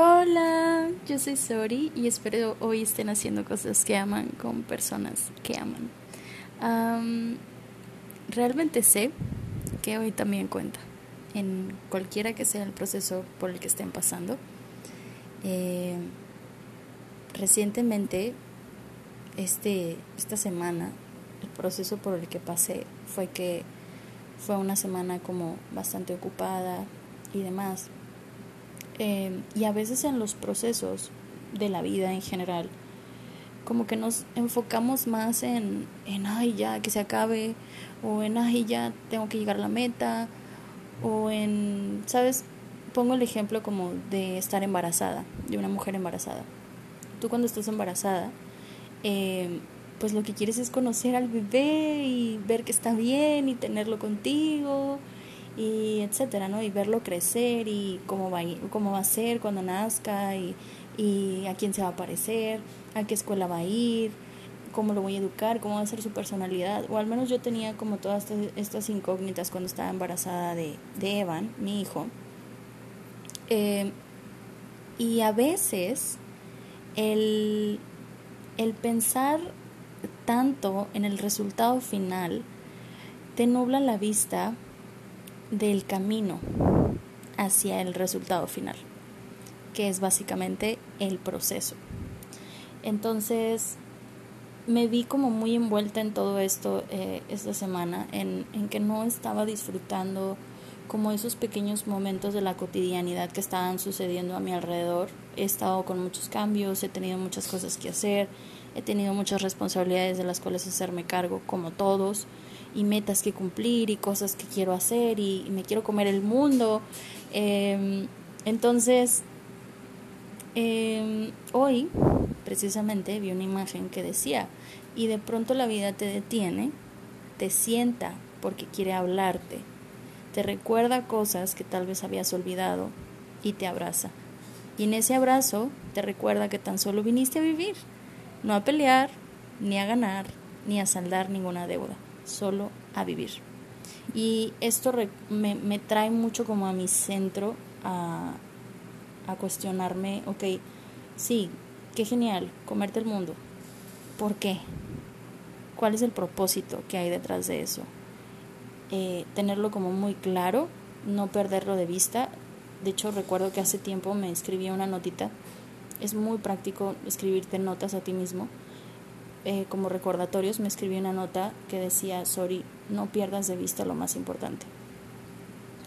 Hola, yo soy Sori y espero hoy estén haciendo cosas que aman con personas que aman. realmente sé que hoy también cuenta, en cualquiera que sea el proceso por el que estén pasando. Eh, recientemente, este, esta semana, el proceso por el que pasé fue que fue una semana como bastante ocupada y demás Em, y a veces en los procesos de la vida en general, como que nos enfocamos más en, en, ay, ya, que se acabe, o en, ay, ya, tengo que llegar a la meta, o en, ¿sabes? Pongo el ejemplo como de estar embarazada, de una mujer embarazada. Tú cuando estás embarazada, eh, pues lo que quieres es conocer al bebé y ver que está bien y tenerlo contigo y etcétera, ¿no? Y verlo crecer y cómo va, cómo va a ser cuando nazca y, y a quién se va a parecer, a qué escuela va a ir, cómo lo voy a educar, cómo va a ser su personalidad. O al menos yo tenía como todas estas incógnitas cuando estaba embarazada de, Evan, mi hijo. Eh, y a veces el, el pensar tanto en el resultado final te nubla la vista del camino hacia el resultado final, que es básicamente el proceso. Entonces, me vi como muy envuelta en todo esto eh, esta semana, en, en que no estaba disfrutando como esos pequeños momentos de la cotidianidad que estaban sucediendo a mi alrededor. He estado con muchos cambios, he tenido muchas cosas que hacer, he tenido muchas responsabilidades de las cuales hacerme cargo, como todos y metas que cumplir y cosas que quiero hacer y, me quiero comer el mundo. Em, entonces, em, hoy precisamente vi una imagen que decía, y de pronto la vida te detiene, te sienta porque quiere hablarte, te recuerda cosas que tal vez habías olvidado y te abraza. Y en ese abrazo te recuerda que tan solo viniste a vivir, no a pelear, ni a ganar, ni a saldar ninguna deuda solo a vivir. Y esto me, me, trae mucho como a mi centro a, a cuestionarme, ok, sí, qué genial, comerte el mundo. ¿Por qué? ¿Cuál es el propósito que hay detrás de eso? Eh, tenerlo como muy claro, no perderlo de vista. De hecho, recuerdo que hace tiempo me escribí una notita. Es muy práctico escribirte notas a ti mismo eh, como recordatorios, me escribí una nota que decía, sorry, no pierdas de vista lo más importante.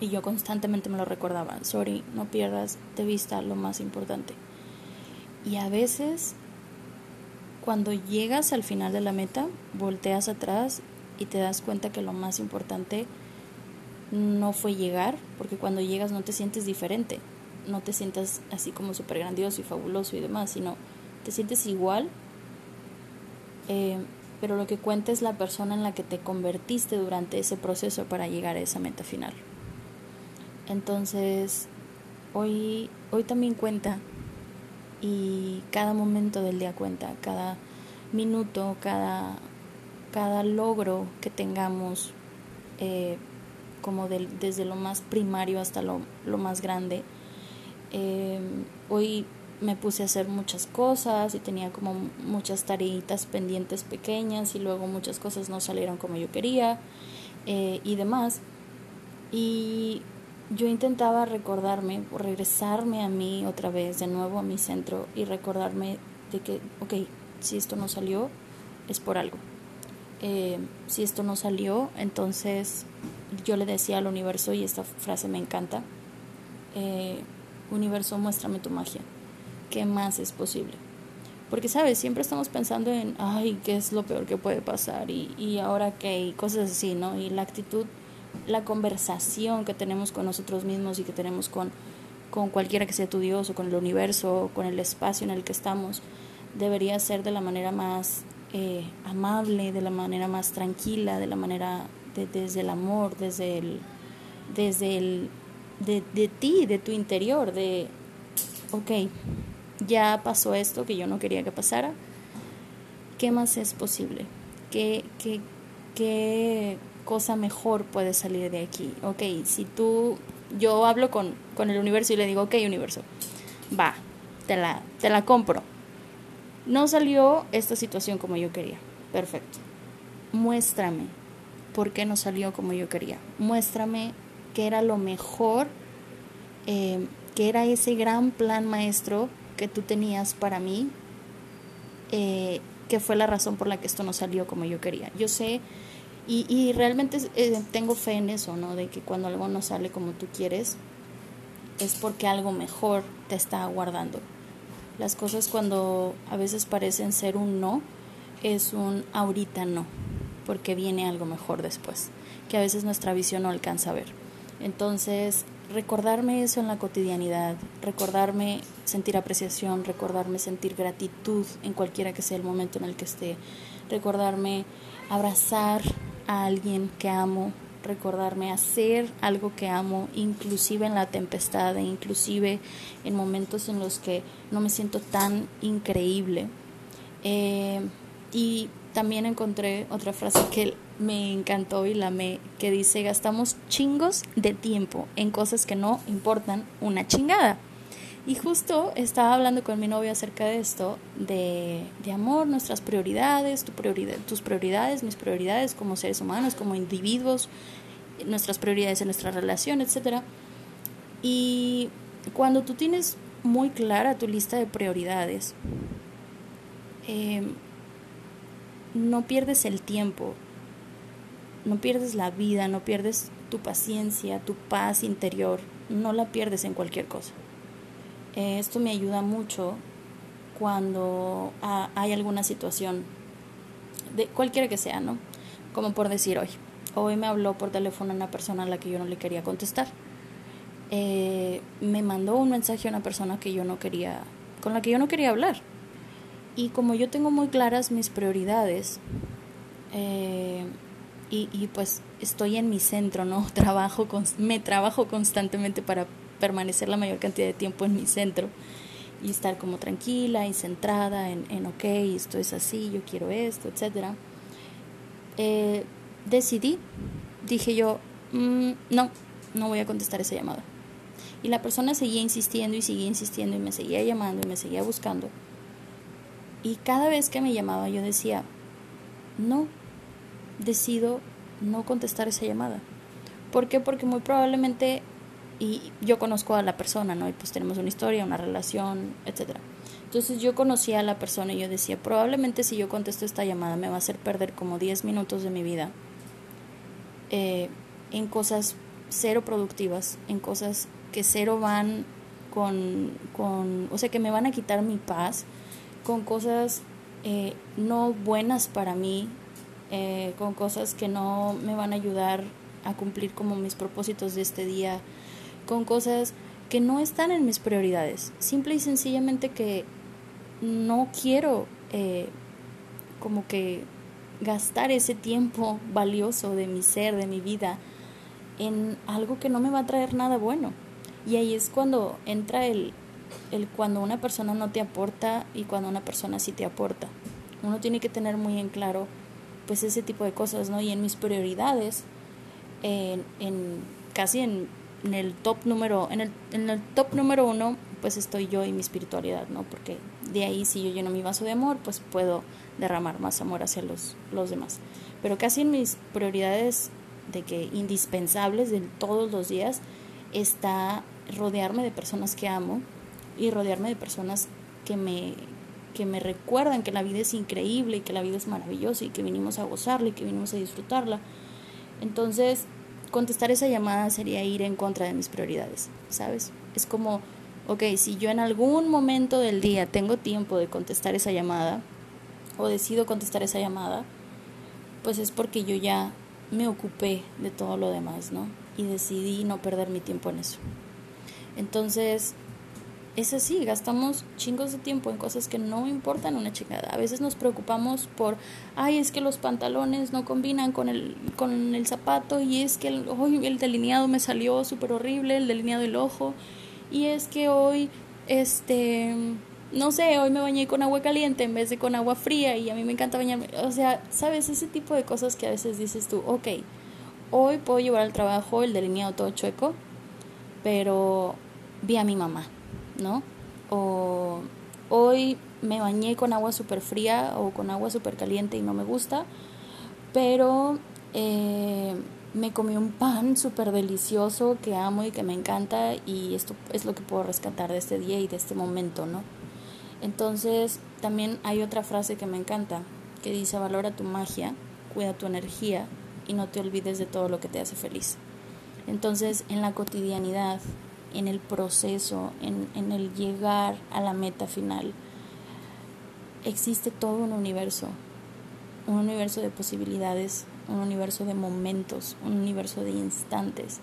Y yo constantemente me lo recordaba, sorry, no pierdas de vista lo más importante. Y a veces, cuando llegas al final de la meta, volteas atrás y te das cuenta que lo más importante no fue llegar, porque cuando llegas no te sientes diferente, no te sientas así como súper grandioso y fabuloso y demás, sino te sientes igual eh, pero lo que cuenta es la persona en la que te convertiste durante ese proceso para llegar a esa meta final. Entonces, hoy, hoy también cuenta y cada momento del día cuenta, cada minuto, cada, cada logro que tengamos, eh, como desde lo más primario hasta lo, lo más grande. Eh, hoy me puse a hacer muchas cosas y tenía como muchas tareitas pendientes pequeñas y luego muchas cosas no salieron como yo quería eh, y demás. Y yo intentaba recordarme o regresarme a mí otra vez, de nuevo a mi centro y recordarme de que, ok, si esto no salió, es por algo. Eh, si esto no salió, entonces yo le decía al universo, y esta frase me encanta, eh, universo, muéstrame tu magia qué más es posible. Porque, ¿sabes? Siempre estamos pensando en, ay, ¿qué es lo peor que puede pasar? Y, y ahora qué, y cosas así, ¿no? Y la actitud, la conversación que tenemos con nosotros mismos y que tenemos con, con cualquiera que sea tu Dios o con el universo o con el espacio en el que estamos, debería ser de la manera más eh, amable, de la manera más tranquila, de la manera de, desde el amor, desde el, desde el, de, de ti, de tu interior, de, ok, ya pasó esto que yo no quería que pasara, ¿qué más es posible? ¿Qué, qué, qué cosa mejor puede salir de aquí? Ok, si tú, yo hablo con, con el universo y le digo, ok, universo, va, te la, te la compro. No salió esta situación como yo quería. Perfecto. Muéstrame por qué no salió como yo quería. Muéstrame qué era lo mejor, eh, era ese gran plan maestro que tú tenías para mí, eh, que fue la razón por la que esto no salió como yo quería. Yo sé y, realmente eh, tengo fe en eso, ¿no? De que cuando algo no sale como tú quieres, es porque algo mejor te está aguardando. Las cosas cuando a veces parecen ser un no, es un ahorita no, porque viene algo mejor después, que a veces nuestra visión no alcanza a ver. Entonces, recordarme eso en la cotidianidad, recordarme sentir apreciación, recordarme sentir gratitud en cualquiera que sea el momento en el que esté, recordarme abrazar a alguien que amo, recordarme hacer algo que amo, inclusive en la tempestad, e inclusive en momentos en los que no me siento tan increíble. Eh, y también encontré otra frase que me encantó y la me que dice gastamos chingos de tiempo en cosas que no importan una chingada. Y justo estaba hablando con mi novio acerca de esto, de, de amor, nuestras prioridades, tu prioridad, tus prioridades, mis prioridades como seres humanos, como individuos, nuestras prioridades en nuestra relación, etc. Y cuando tú tienes muy clara tu lista de prioridades, eh, no pierdes el tiempo, no pierdes la vida, no pierdes tu paciencia, tu paz interior, no la pierdes en cualquier cosa. Esto me ayuda mucho cuando hay alguna situación, de cualquiera que sea, ¿no? Como por decir hoy. Hoy me habló por teléfono una persona a la que yo no le quería contestar. Eh, me mandó un mensaje a una persona que yo no quería, con la que yo no quería hablar. Y como yo tengo muy claras mis prioridades, eh, y, y, pues estoy en mi centro, ¿no? Trabajo, con, me trabajo constantemente para permanecer la mayor cantidad de tiempo en mi centro y estar como tranquila y centrada en, en ok, esto es así, yo quiero esto, etc. Eh, decidí, dije yo, mm, no, no voy a contestar esa llamada. Y la persona seguía insistiendo y seguía insistiendo y me seguía llamando y me seguía buscando. Y cada vez que me llamaba yo decía, no, decido no contestar esa llamada. ¿Por qué? Porque muy probablemente y yo conozco a la persona, ¿no? Y pues tenemos una historia, una relación, etcétera. Entonces yo conocía a la persona y yo decía, probablemente si yo contesto esta llamada me va a hacer perder como 10 minutos de mi vida eh, en cosas cero productivas, en cosas que cero van con, con, o sea, que me van a quitar mi paz, con cosas eh, no buenas para mí, eh, con cosas que no me van a ayudar a cumplir como mis propósitos de este día, con cosas que no están en mis prioridades. Simple y sencillamente que no quiero eh, como que gastar ese tiempo valioso de mi ser, de mi vida, en algo que no me va a traer nada bueno. Y ahí es cuando entra el, el cuando una persona no te aporta y cuando una persona sí te aporta. Uno tiene que tener muy en claro pues ese tipo de cosas, ¿no? Y en mis prioridades, en, en casi en el top número, en el, en el top número uno, pues estoy yo y mi espiritualidad, ¿no? Porque de ahí si yo lleno mi vaso de amor, pues puedo derramar más amor hacia los, los demás. Pero casi en mis prioridades de que indispensables de todos los días está rodearme de personas que amo y rodearme de personas que me que me recuerdan que la vida es increíble y que la vida es maravillosa y que vinimos a gozarla y que vinimos a disfrutarla. Entonces, contestar esa llamada sería ir en contra de mis prioridades, ¿sabes? Es como, ok, si yo en algún momento del día tengo tiempo de contestar esa llamada o decido contestar esa llamada, pues es porque yo ya me ocupé de todo lo demás, ¿no? Y decidí no perder mi tiempo en eso. Entonces, es así, gastamos chingos de tiempo en cosas que no importan una chingada. A veces nos preocupamos por, ay, es que los pantalones no combinan con el, con el zapato y es que el, hoy el delineado me salió súper horrible, el delineado del ojo, y es que hoy, este, no sé, hoy me bañé con agua caliente en vez de con agua fría y a mí me encanta bañarme. O sea, ¿sabes? Ese tipo de cosas que a veces dices tú, ok, hoy puedo llevar al trabajo el delineado todo chueco, pero vi a mi mamá ¿no? o hoy me bañé con agua súper fría o con agua súper caliente y no me gusta, pero eh, me comí un pan súper delicioso que amo y que me encanta y esto es lo que puedo rescatar de este día y de este momento, ¿no? Entonces, también hay otra frase que me encanta, que dice, valora tu magia, cuida tu energía y no te olvides de todo lo que te hace feliz. Entonces, en la cotidianidad, en el proceso, en, en el llegar a la meta final, existe todo un universo, un universo de posibilidades, un universo de momentos, un universo de instantes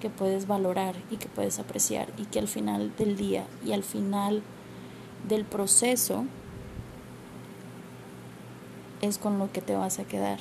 que puedes valorar y que puedes apreciar y que al final del día y al final del proceso es con lo que te vas a quedar.